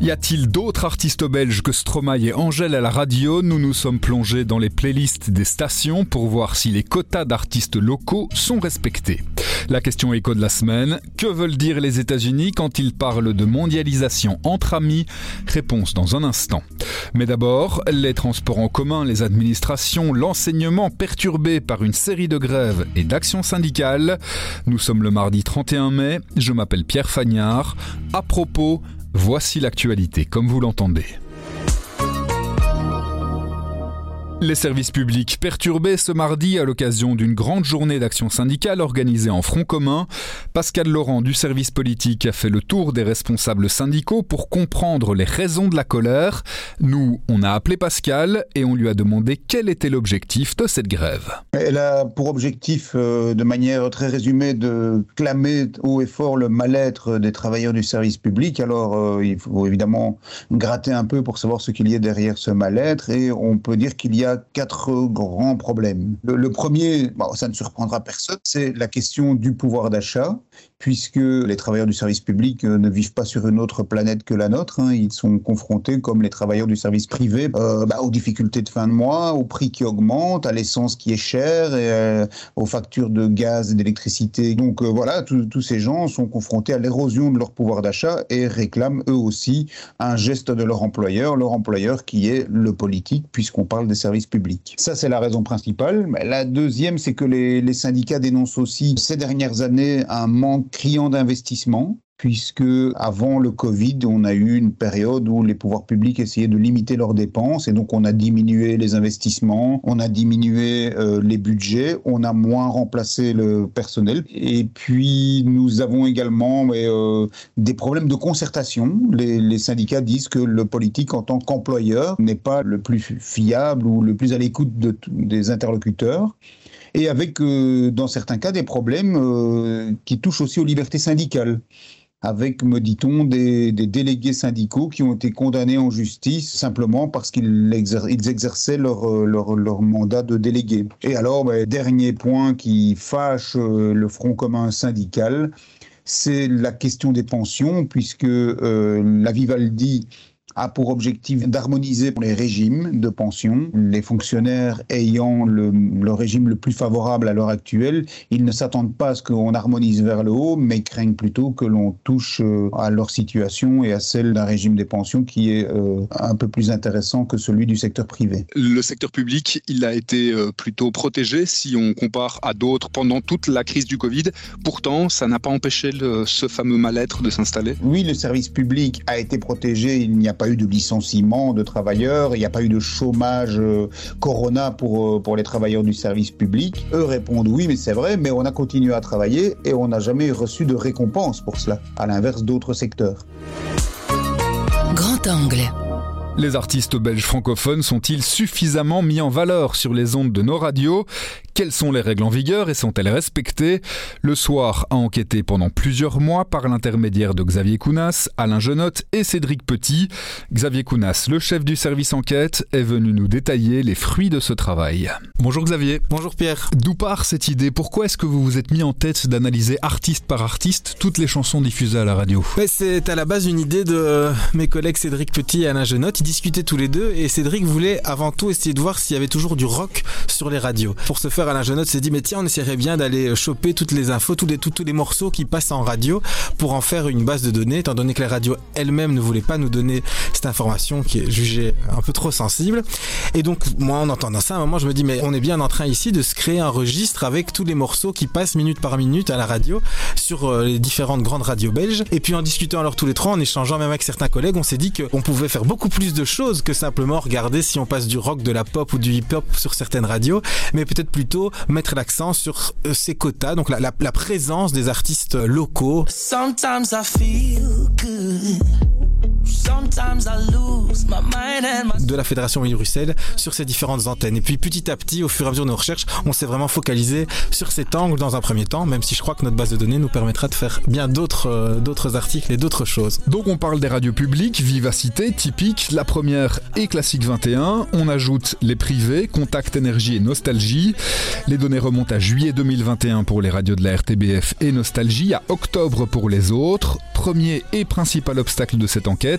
Y a-t-il d'autres artistes belges que Stromae et Angèle à la radio Nous nous sommes plongés dans les playlists des stations pour voir si les quotas d'artistes locaux sont respectés. La question écho de la semaine, que veulent dire les États-Unis quand ils parlent de mondialisation entre amis? Réponse dans un instant. Mais d'abord, les transports en commun, les administrations, l'enseignement perturbé par une série de grèves et d'actions syndicales. Nous sommes le mardi 31 mai, je m'appelle Pierre Fagnard. À propos, Voici l'actualité comme vous l'entendez. Les services publics perturbés ce mardi à l'occasion d'une grande journée d'action syndicale organisée en front commun. Pascal Laurent du service politique a fait le tour des responsables syndicaux pour comprendre les raisons de la colère. Nous, on a appelé Pascal et on lui a demandé quel était l'objectif de cette grève. Elle a pour objectif, euh, de manière très résumée, de clamer haut et fort le mal-être des travailleurs du service public. Alors, euh, il faut évidemment gratter un peu pour savoir ce qu'il y a derrière ce mal-être et on peut dire qu'il y a quatre grands problèmes. Le, premier, ça ne surprendra personne, c'est la question du pouvoir d'achat, puisque les travailleurs du service public euh, ne vivent pas sur une autre planète que la nôtre. Hein. Ils sont confrontés, comme les travailleurs du service privé, euh, bah, aux difficultés de fin de mois, aux prix qui augmentent, à l'essence qui est chère, euh, aux factures de gaz et d'électricité. Donc voilà, tous ces gens sont confrontés à l'érosion de leur pouvoir d'achat et réclament eux aussi un geste de leur employeur, leur employeur qui est le politique, puisqu'on parle des services publics. Ça, c'est la raison principale. La deuxième, c'est que les, les syndicats dénoncent aussi ces dernières années un manque criant d'investissement puisque avant le Covid, on a eu une période où les pouvoirs publics essayaient de limiter leurs dépenses et donc on a diminué les investissements, on a diminué euh, les budgets, on a moins remplacé le personnel et puis nous avons également euh, des problèmes de concertation. Les, syndicats disent que le politique en tant qu'employeur n'est pas le plus fiable ou le plus à l'écoute de, des interlocuteurs et avec, euh, dans certains cas, des problèmes euh, qui touchent aussi aux libertés syndicales avec, me dit-on, des, délégués syndicaux qui ont été condamnés en justice simplement parce qu'ils exerçaient euh, leur, mandat de délégué. Et alors, ben, dernier point qui fâche le Front commun syndical, c'est la question des pensions, puisque la Vivaldi a pour objectif d'harmoniser les régimes de pension. Les fonctionnaires ayant le, régime le plus favorable à l'heure actuelle, ils ne s'attendent pas à ce qu'on harmonise vers le haut, mais craignent plutôt que l'on touche euh, à leur situation et à celle d'un régime des pensions qui est euh, un peu plus intéressant que celui du secteur privé. Le secteur public, il a été euh, plutôt protégé si on compare à d'autres pendant toute la crise du Covid. Pourtant, ça n'a pas empêché ce fameux mal-être de s'installer. Oui, le service public a été protégé. Il n'y a pas eu de licenciement de travailleurs, il n'y a pas eu de chômage euh, corona pour, euh, pour les travailleurs du service public. Eux répondent oui, mais c'est vrai, mais on a continué à travailler et on n'a jamais reçu de récompense pour cela, à l'inverse d'autres secteurs. Grand angle. Les artistes belges francophones sont-ils suffisamment mis en valeur sur les ondes de nos radios? Quelles sont les règles en vigueur et sont-elles respectées? Le Soir a enquêté pendant plusieurs mois par l'intermédiaire de Xavier Kounas, Alain Genotte et Cédric Petit. Xavier Kounas, le chef du service enquête, est venu nous détailler les fruits de ce travail. Bonjour Xavier. Bonjour Pierre. D'où part cette idée? Pourquoi est-ce que vous vous êtes mis en tête d'analyser artiste par artiste toutes les chansons diffusées à la radio? C'est à la base une idée de mes collègues Cédric Petit et Alain Genotte. Ils discutaient tous les deux et Cédric voulait avant tout essayer de voir s'il y avait toujours du rock sur les radios. Pour ce faire, Alain Genotte s'est dit mais tiens on essaierait bien d'aller choper toutes les infos, tous les, tous, tous les morceaux qui passent en radio pour en faire une base de données, étant donné que la radio elle-même ne voulait pas nous donner cette information qui est jugée un peu trop sensible. Et donc moi en entendant ça, à un moment je me dis mais on est bien en train ici de se créer un registre avec tous les morceaux qui passent minute par minute à la radio sur euh, les différentes grandes radios belges. Et puis en discutant alors tous les trois, en échangeant même avec certains collègues, on s'est dit qu'on pouvait faire beaucoup plus de choses que simplement regarder si on passe du rock, de la pop ou du hip-hop sur certaines radios, mais peut-être plutôt mettre l'accent sur euh, ces quotas, donc la, la, présence des artistes locaux. Sometimes I feel good. De la Fédération Wallonie-Bruxelles sur ces différentes antennes. Et puis petit à petit, au fur et à mesure de nos recherches, on s'est vraiment focalisé sur cet angle dans un premier temps, même si je crois que notre base de données nous permettra de faire bien d'autres euh, d'autres articles et d'autres choses. Donc on parle des radios publiques, Vivacité, Typique, La Première et Classique 21. On ajoute les privés, Contact Énergie et Nostalgie. Les données remontent à juillet 2021 pour les radios de la RTBF et Nostalgie, à octobre pour les autres. Premier et principal obstacle de cette enquête,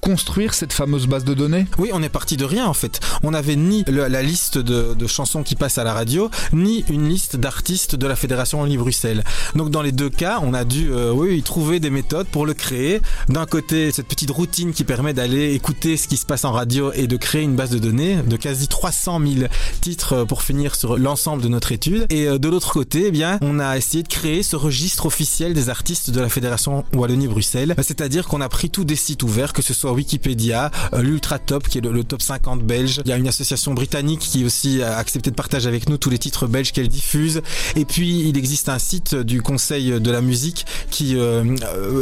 construire cette fameuse base de données? Oui, on est parti de rien en fait. On n'avait ni la liste de, chansons qui passent à la radio, ni une liste d'artistes de la Fédération Wallonie-Bruxelles. Donc dans les deux cas, on a dû euh, oui, trouver des méthodes pour le créer. D'un côté, cette petite routine qui permet d'aller écouter ce qui se passe en radio et de créer une base de données de quasi 300 000 titres pour finir sur l'ensemble de notre étude. Et euh, de l'autre côté, eh bien, on a essayé de créer ce registre officiel des artistes de la Fédération Wallonie-Bruxelles. C'est-à-dire qu'on a pris tous des sites ouverts, que ce soit Wikipédia, euh, l'Ultra Top, qui est le, top 50 belge. Il y a une association britannique qui aussi a accepté de partager avec nous tous les titres belges qu'elle diffuse. Et puis, il existe un site du Conseil de la musique qui euh,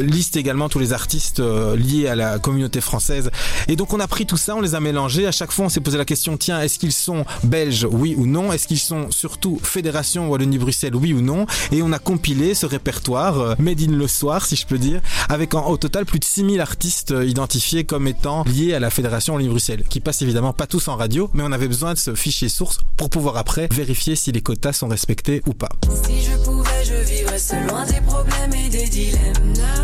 liste également tous les artistes euh, liés à la communauté française. Et donc, on a pris tout ça, on les a mélangés. À chaque fois, on s'est posé la question, tiens, est-ce qu'ils sont belges, oui ou non? Est-ce qu'ils sont surtout Fédération Wallonie-Bruxelles, oui ou non? Et on a compilé ce répertoire, euh, made in le soir, si je peux dire, avec au total plus de 6000 artistes euh, identifiés comme étant liés à la Fédération Wallonie-Bruxelles, qui passent évidemment pas tous en radio, mais on avait besoin de ce fichier source pour pouvoir après vérifier si les quotas sont respectés ou pas. Si je pouvais, je vivrais loin des problèmes et des dilemmes.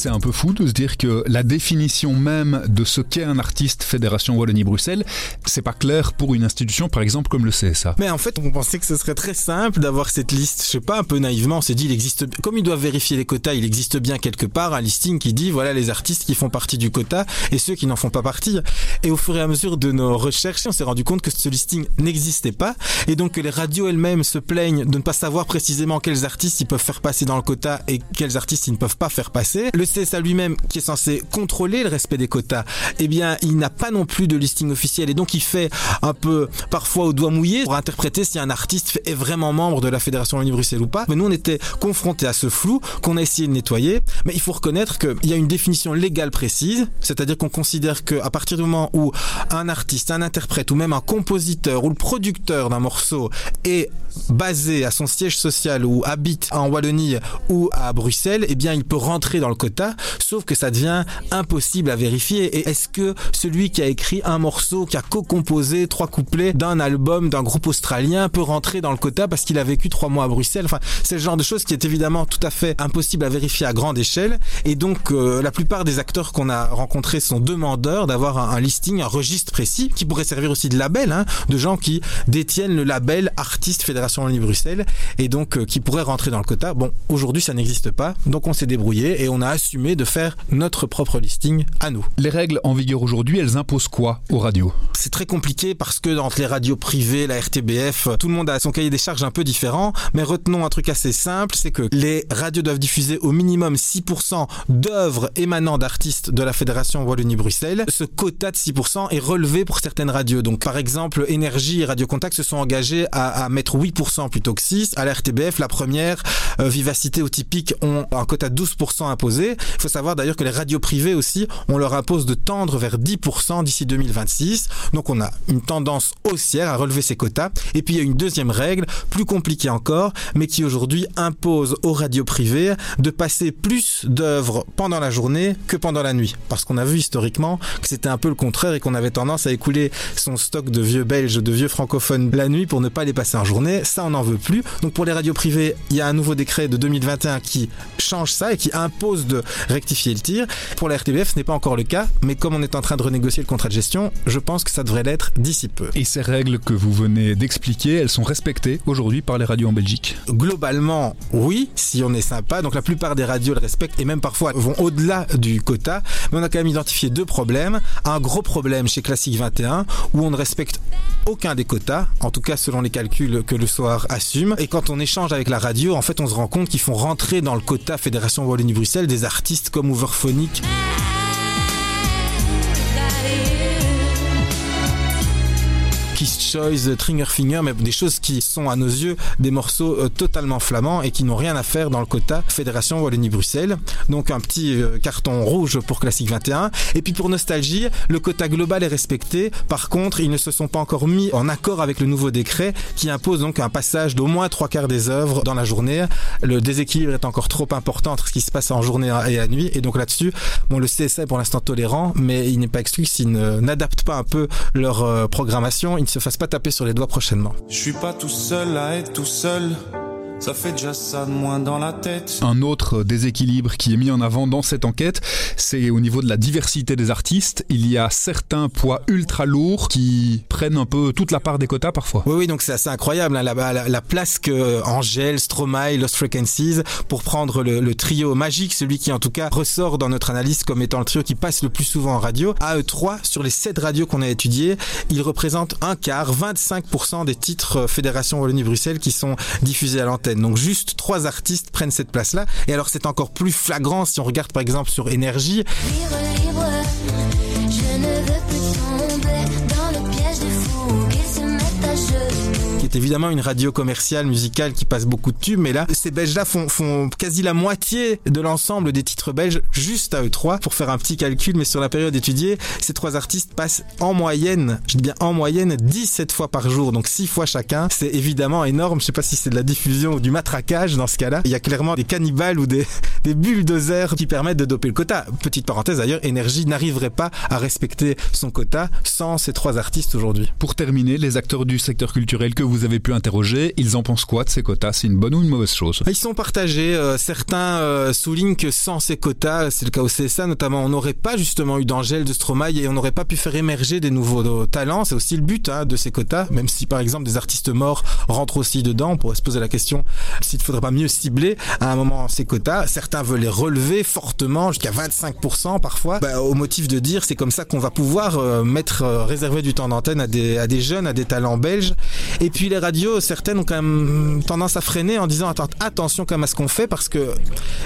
C'est un peu fou de se dire que la définition même de ce qu'est un artiste Fédération Wallonie-Bruxelles, c'est pas clair pour une institution par exemple comme le CSA. Mais en fait, on pensait que ce serait très simple d'avoir cette liste. Je sais pas, un peu naïvement, on s'est dit, il existe, comme ils doivent vérifier les quotas, il existe bien quelque part un listing qui dit, voilà les artistes qui font partie du quota et ceux qui n'en font pas partie. Et au fur et à mesure de nos recherches, on s'est rendu compte que ce listing n'existait pas et donc que les radios elles-mêmes se plaignent de ne pas savoir précisément quels artistes ils peuvent faire passer dans le quota et quels artistes ils ne peuvent pas faire passer. CSA lui-même, qui est censé contrôler le respect des quotas, eh bien, il n'a pas non plus de listing officiel et donc il fait un peu parfois au doigt mouillé pour interpréter si un artiste est vraiment membre de la Fédération Wallonie-Bruxelles ou pas. Mais nous, on était confrontés à ce flou qu'on a essayé de nettoyer. Mais il faut reconnaître qu'il y a une définition légale précise, c'est-à-dire qu'on considère qu'à partir du moment où un artiste, un interprète ou même un compositeur ou le producteur d'un morceau est basé à son siège social ou habite en Wallonie ou à Bruxelles, eh bien, il peut rentrer dans le quota, sauf que ça devient impossible à vérifier. Et est-ce que celui qui a écrit un morceau, qui a co-composé trois couplets d'un album d'un groupe australien peut rentrer dans le quota parce qu'il a vécu trois mois à Bruxelles? Enfin, c'est le genre de choses qui est évidemment tout à fait impossible à vérifier à grande échelle. Et donc, euh, la plupart des acteurs qu'on a rencontrés sont demandeurs d'avoir un, listing, un registre précis, qui pourrait servir aussi de label, hein, de gens qui détiennent le label artiste Fédération Wallonie-Bruxelles et donc euh, qui pourraient rentrer dans le quota. Bon, aujourd'hui, ça n'existe pas, donc on s'est débrouillé et on a assumé de faire notre propre listing à nous. Les règles en vigueur aujourd'hui, elles imposent quoi aux radios? C'est très compliqué parce que entre les radios privées, la RTBF, tout le monde a son cahier des charges un peu différent, mais retenons un truc assez simple, c'est que les radios doivent diffuser au minimum 6% d'œuvres émanant d'artistes de la Fédération Wallonie-Bruxelles. Ce quota de 6% est relevé pour certaines radios. Donc par exemple, Énergie et Radio Contact se sont engagés à, à mettre 8% plutôt que 6. À la RTBF, la première, euh, Vivacité ou Typique ont un quota de 12% imposé. Il faut savoir d'ailleurs que les radios privées aussi, on leur impose de tendre vers 10% d'ici 2026. Donc on a une tendance haussière à relever ces quotas. Et puis il y a une deuxième règle, plus compliquée encore, mais qui aujourd'hui impose aux radios privées de passer plus d'œuvres pendant la journée que pendant la nuit. Parce qu'on a vu historiquement que c'était un peu le contraire et qu'on avait tendance à écouler son stock de vieux belges, de vieux francophones la nuit pour ne pas les passer en journée. Ça, on n'en veut plus. Donc pour les radios privées, il y a un nouveau décret de 2021 qui change ça et qui impose de rectifier le tir. Pour la RTBF, ce n'est pas encore le cas, mais comme on est en train de renégocier le contrat de gestion, je pense que ça devrait l'être d'ici peu. Et ces règles que vous venez d'expliquer, elles sont respectées aujourd'hui par les radios en Belgique? Globalement, oui, si on est sympa. Donc la plupart des radios le respectent et même parfois vont au-delà du quota. Mais on a quand même identifié deux problèmes. Un gros problème chez Classique 21 où on ne respecte aucun des quotas, en tout cas selon les calculs que le soir assume. Et quand on échange avec la radio, en fait, on se rend compte qu'ils font rentrer dans le quota Fédération Wallonie-Bruxelles des artistes comme Overphonic. Qui Choice, Finger, mais des choses qui sont à nos yeux des morceaux euh, totalement flamands et qui n'ont rien à faire dans le quota Fédération Wallonie-Bruxelles. Donc un petit euh, carton rouge pour Classique 21. Et puis pour Nostalgie, le quota global est respecté. Par contre, ils ne se sont pas encore mis en accord avec le nouveau décret qui impose donc un passage d'au moins trois quarts des œuvres dans la journée. Le déséquilibre est encore trop important entre ce qui se passe en journée et la nuit. Et donc là-dessus, bon, le CSA est pour l'instant tolérant, mais il n'est pas exclu s'ils n'adaptent pas un peu leur euh, programmation, ils se fassent pas taper sur les doigts prochainement. Je suis pas tout seul à être tout seul. Ça fait déjà ça de moins dans la tête. Un autre déséquilibre qui est mis en avant dans cette enquête, c'est au niveau de la diversité des artistes. Il y a certains poids ultra lourds qui prennent un peu toute la part des quotas parfois. Oui, oui, donc c'est assez incroyable hein, la, la, la, place que Angèle, Stromae, Lost Frequencies, pour prendre le, le, trio magique, celui qui en tout cas ressort dans notre analyse comme étant le trio qui passe le plus souvent en radio, à eux trois, sur les sept radios qu'on a étudiées, ils représentent un quart, 25% des titres Fédération Wallonie-Bruxelles qui sont diffusés à l'antenne. Donc juste trois artistes prennent cette place-là. Et alors c'est encore plus flagrant si on regarde par exemple sur Énergie. Est évidemment une radio commerciale musicale qui passe beaucoup de tubes, mais là, ces Belges-là font, font quasi la moitié de l'ensemble des titres belges juste à eux trois. Pour faire un petit calcul, mais sur la période étudiée, ces trois artistes passent en moyenne, je dis bien en moyenne, 17 fois par jour, donc 6 fois chacun. C'est évidemment énorme. Je sais pas si c'est de la diffusion ou du matraquage dans ce cas-là. Il y a clairement des cannibales ou des, des bulldozers qui permettent de doper le quota. Petite parenthèse d'ailleurs, Énergie n'arriverait pas à respecter son quota sans ces trois artistes aujourd'hui. Pour terminer, les acteurs du secteur culturel que vous avez pu interroger, ils en pensent quoi de ces quotas? C'est une bonne ou une mauvaise chose? Ils sont partagés. Euh, certains euh, soulignent que sans ces quotas, c'est le cas au CSA notamment, on n'aurait pas justement eu d'Angèle, de Stromae et on n'aurait pas pu faire émerger des nouveaux euh, talents. C'est aussi le but hein, de ces quotas, même si par exemple des artistes morts rentrent aussi dedans. On pourrait se poser la question s'il ne faudrait pas mieux cibler à un moment ces quotas. Certains veulent les relever fortement, jusqu'à 25% parfois, bah, au motif de dire c'est comme ça qu'on va pouvoir mettre réserver du temps d'antenne à des, à des jeunes, à des talents belges. Et puis les radios, certaines ont quand même tendance à freiner en disant attends, attention quand même à ce qu'on fait parce que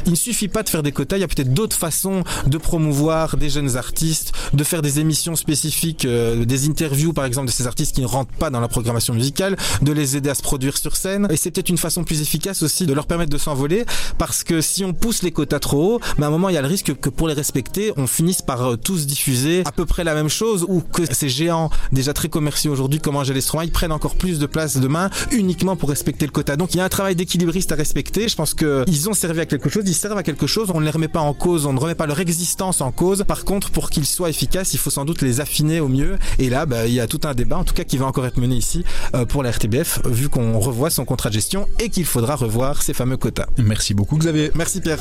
il ne suffit pas de faire des quotas, il y a peut-être d'autres façons de promouvoir des jeunes artistes, de faire des émissions spécifiques, euh, des interviews par exemple de ces artistes qui ne rentrent pas dans la programmation musicale, de les aider à se produire sur scène. Et c'est peut-être une façon plus efficace aussi de leur permettre de s'envoler parce que si on pousse les quotas trop haut, mais à un moment il y a le risque que pour les respecter, on finisse par euh, tous diffuser à peu près la même chose ou que ces géants déjà très commerciaux aujourd'hui comme Angèle Stromae prennent encore plus de place demain uniquement pour respecter le quota. Donc il y a un travail d'équilibriste à respecter. Je pense qu'ils ont servi à quelque chose, ils servent à quelque chose. On ne les remet pas en cause, on ne remet pas leur existence en cause. Par contre, pour qu'ils soient efficaces, il faut sans doute les affiner au mieux. Et là, bah, il y a tout un débat, en tout cas qui va encore être mené ici euh, pour la RTBF, vu qu'on revoit son contrat de gestion et qu'il faudra revoir ces fameux quotas. Merci beaucoup Xavier. Merci Pierre.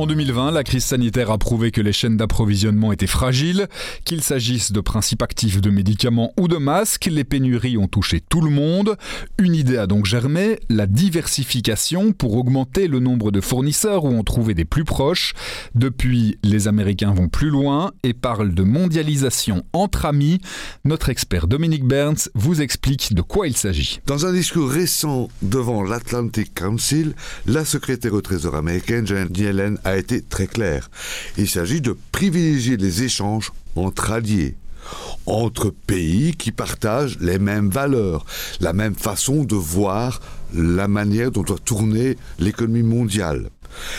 En 2020, la crise sanitaire a prouvé que les chaînes d'approvisionnement étaient fragiles. Qu'il s'agisse de principes actifs de médicaments ou de masques, les pénuries ont touché tout le monde. Une idée a donc germé, la diversification pour augmenter le nombre de fournisseurs ou en trouver des plus proches. Depuis, les Américains vont plus loin et parlent de mondialisation entre amis. Notre expert Dominique Burns vous explique de quoi il s'agit. Dans un discours récent devant l'Atlantic Council, la secrétaire au Trésor américaine Janet Yellen a été très clair. Il s'agit de privilégier les échanges entre alliés, entre pays qui partagent les mêmes valeurs, la même façon de voir la manière dont doit tourner l'économie mondiale.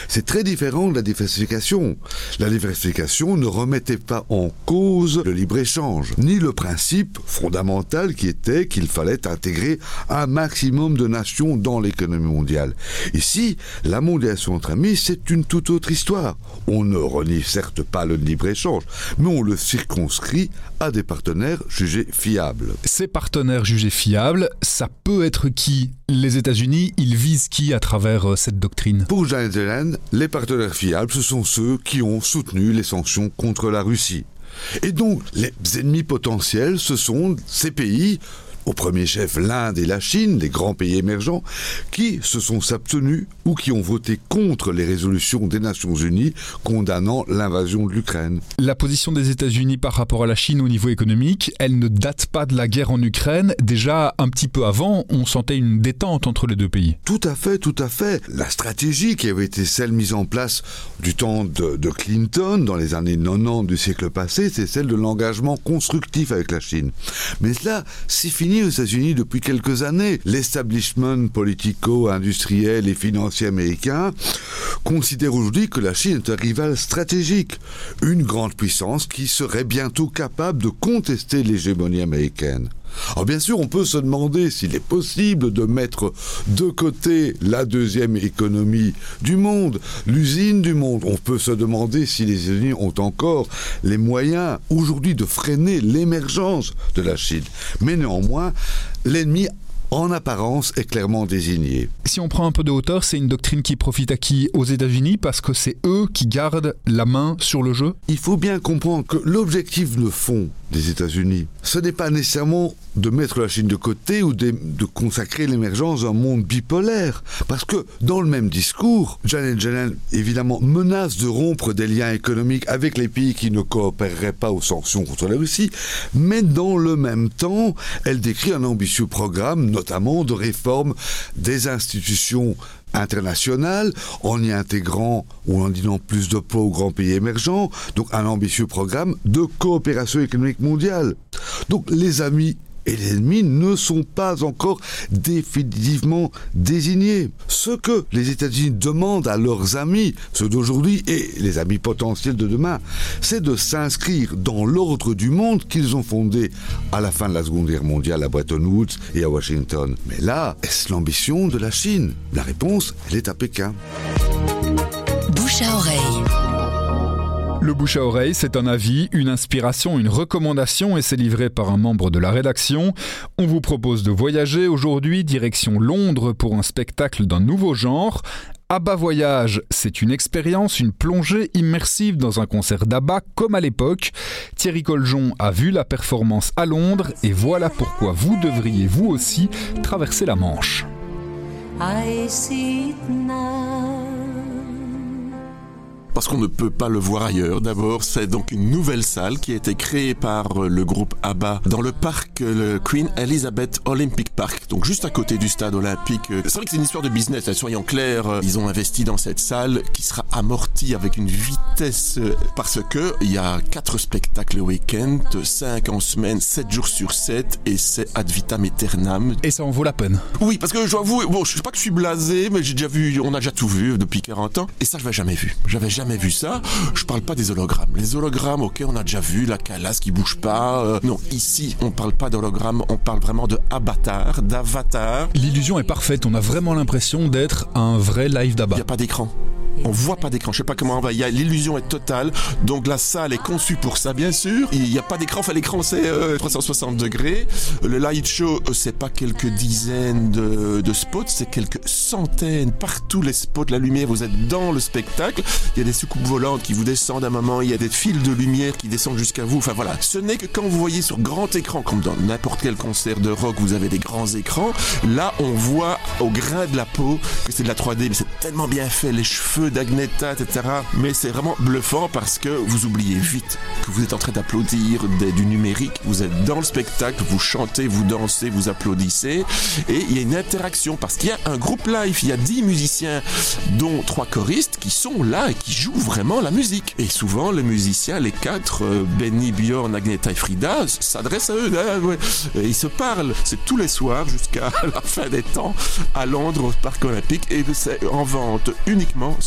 C'est très différent de la diversification. La diversification ne remettait pas en cause le libre-échange, ni le principe fondamental qui était qu'il fallait intégrer un maximum de nations dans l'économie mondiale. Ici, la mondialisation entre amis, c'est une toute autre histoire. On ne renie certes pas le libre-échange, mais on le circonscrit à des partenaires jugés fiables. Ces partenaires jugés fiables, ça peut être qui? Les États-Unis, ils visent qui à travers euh, cette doctrine? Pour Les partenaires fiables, ce sont ceux qui ont soutenu les sanctions contre la Russie. Et donc, les ennemis potentiels, ce sont ces pays au premier chef l'Inde et la Chine, les grands pays émergents, qui se sont abstenus ou qui ont voté contre les résolutions des Nations Unies condamnant l'invasion de l'Ukraine. La position des États-Unis par rapport à la Chine au niveau économique, elle ne date pas de la guerre en Ukraine. Déjà un petit peu avant, on sentait une détente entre les deux pays. Tout à fait, tout à fait. La stratégie qui avait été celle mise en place du temps de, de Clinton dans les années 90 du siècle passé, c'est celle de l'engagement constructif avec la Chine. Mais cela, c'est fini aux États-Unis depuis quelques années. L'establishment politico-industriel et financier américain considère aujourd'hui que la Chine est un rival stratégique, une grande puissance qui serait bientôt capable de contester l'hégémonie américaine. Alors bien sûr, on peut se demander s'il est possible de mettre de côté la deuxième économie du monde, l'usine du monde. On peut se demander si les États-Unis ont encore les moyens aujourd'hui de freiner l'émergence de la Chine. Mais néanmoins, l'ennemi en apparence est clairement désigné. Si on prend un peu de hauteur, c'est une doctrine qui profite à qui? Aux États-Unis parce que c'est eux qui gardent la main sur le jeu? Il faut bien comprendre que l'objectif de fond des États-Unis, ce n'est pas nécessairement de mettre la Chine de côté ou de, consacrer l'émergence d'un monde bipolaire. Parce que dans le même discours, Janet Yellen évidemment menace de rompre des liens économiques avec les pays qui ne coopéreraient pas aux sanctions contre la Russie, mais dans le même temps, elle décrit un ambitieux programme, notamment de réforme des institutions internationales en y intégrant ou en donnant plus de poids aux grands pays émergents, donc un ambitieux programme de coopération économique mondiale. Donc les amis et les ennemis ne sont pas encore définitivement désignés. Ce que les États-Unis demandent à leurs amis, ceux d'aujourd'hui et les amis potentiels de demain, c'est de s'inscrire dans l'ordre du monde qu'ils ont fondé à la fin de la Seconde Guerre mondiale à Bretton Woods et à Washington. Mais là, est-ce l'ambition de la Chine? La réponse, elle est à Pékin. Bouche à oreille. Le bouche à oreille, c'est un avis, une inspiration, une recommandation et c'est livré par un membre de la rédaction. On vous propose de voyager aujourd'hui direction Londres pour un spectacle d'un nouveau genre. ABBA Voyage, c'est une expérience, une plongée immersive dans un concert d'ABBA comme à l'époque. Thierry Coljon a vu la performance à Londres et voilà pourquoi vous devriez vous aussi traverser la Manche. I see now. Parce qu'on ne peut pas le voir ailleurs. D'abord, c'est donc une nouvelle salle qui a été créée par euh, le groupe ABBA dans le parc euh, le Queen Elizabeth Olympic Park, donc juste à côté du stade olympique. Euh, C'est vrai que c'est une histoire de business, hein, soyons clairs. Ils ont investi dans cette salle qui sera amortie avec une vitesse parce que il y a quatre spectacles le week-end, cinq en semaine, sept jours sur 7 et c'est ad vitam aeternam. Et ça en vaut la peine. Oui, parce que je dois avouer, bon, je sais pas que je suis blasé, mais j'ai déjà vu, on a déjà tout vu depuis 40 ans. Et ça, je l'avais jamais vu. J'avais jamais vu ça. Je parle pas des hologrammes. Les hologrammes, ok, on a déjà vu la calasse qui bouge pas. euh, non, ici, on parle pas d'hologrammes, on parle vraiment de avatar, d'avatar. L'illusion est parfaite, on a vraiment l'impression d'être un vrai live Il d'ABBA. n'y a pas d'écran. On voit pas d'écran. Je sais pas comment on va. Il y a l'illusion est totale. Donc la salle est conçue pour ça, bien sûr. Il n'y a pas d'écran. Enfin, l'écran c'est euh, 360 degrés. Le light show, euh, c'est pas quelques dizaines de, de spots, c'est quelques centaines. Partout les spots, la lumière. Vous êtes dans le spectacle. Il y a des soucoupes volantes qui vous descendent à un moment. Il y a des fils de lumière qui descendent jusqu'à vous. Enfin voilà. Ce n'est que quand vous voyez sur grand écran, comme dans n'importe quel concert de rock, vous avez des grands écrans. Là, on voit au grain de la peau que c'est de la 3D, mais c'est tellement bien fait, les cheveux d'Agneta, etc. Mais c'est vraiment bluffant parce que vous oubliez vite que vous êtes en train d'applaudir du numérique, vous êtes dans le spectacle, vous chantez, vous dansez, vous applaudissez, et il y a une interaction parce qu'il y a un groupe live, il y a 10 musiciens, dont trois choristes qui sont là et qui jouent vraiment la musique. Et souvent, les musiciens, les quatre, euh, Benny, Bjorn, Agneta et Frida, s'adressent à eux. ouais. Et ils se parlent. C'est tous les soirs jusqu'à la fin des temps à Londres, au Parc Olympique. Et c'est en vente uniquement